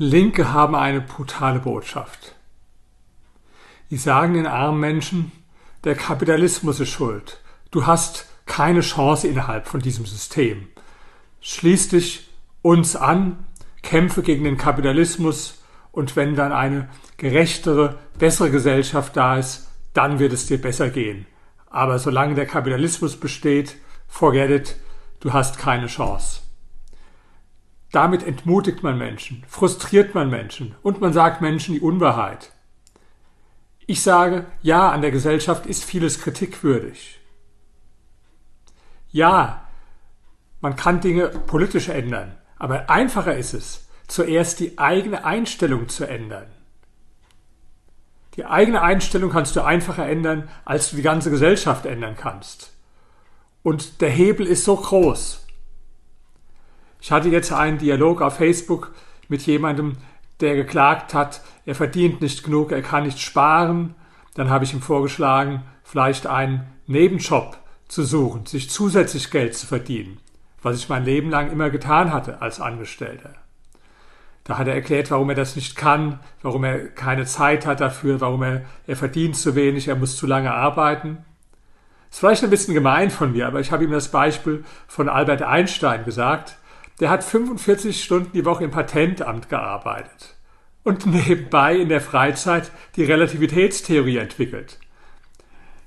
Linke haben eine brutale Botschaft. Die sagen den armen Menschen, der Kapitalismus ist schuld. Du hast keine Chance innerhalb von diesem System. Schließ dich uns an, kämpfe gegen den Kapitalismus und wenn dann eine gerechtere, bessere Gesellschaft da ist, dann wird es dir besser gehen. Aber solange der Kapitalismus besteht, forget it, du hast keine Chance. Damit entmutigt man Menschen, frustriert man Menschen und man sagt Menschen die Unwahrheit. Ich sage, ja, an der Gesellschaft ist vieles kritikwürdig. Ja, man kann Dinge politisch ändern, aber einfacher ist es, zuerst die eigene Einstellung zu ändern. Die eigene Einstellung kannst du einfacher ändern, als du die ganze Gesellschaft ändern kannst. Und der Hebel ist so groß. Ich hatte jetzt einen Dialog auf Facebook mit jemandem, der geklagt hat, er verdient nicht genug, er kann nicht sparen. Dann habe ich ihm vorgeschlagen, vielleicht einen Nebenjob zu suchen, sich zusätzlich Geld zu verdienen, was ich mein Leben lang immer getan hatte als Angestellter. Da hat er erklärt, warum er das nicht kann, warum er keine Zeit hat dafür, warum er, er verdient zu wenig, er muss zu lange arbeiten. Ist vielleicht ein bisschen gemein von mir, aber ich habe ihm das Beispiel von Albert Einstein gesagt. Der hat 45 Stunden die Woche im Patentamt gearbeitet und nebenbei in der Freizeit die Relativitätstheorie entwickelt.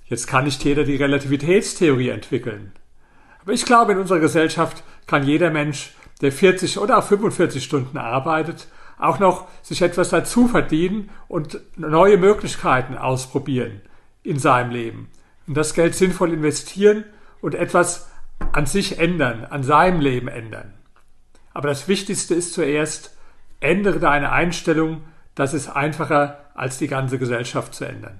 Jetzt kann nicht jeder die Relativitätstheorie entwickeln. Aber ich glaube, in unserer Gesellschaft kann jeder Mensch, der 40 oder auch 45 Stunden arbeitet, auch noch sich etwas dazu verdienen und neue Möglichkeiten ausprobieren in seinem Leben. Und das Geld sinnvoll investieren und etwas an sich ändern, an seinem Leben ändern. Aber das Wichtigste ist zuerst, ändere deine Einstellung, das ist einfacher als die ganze Gesellschaft zu ändern.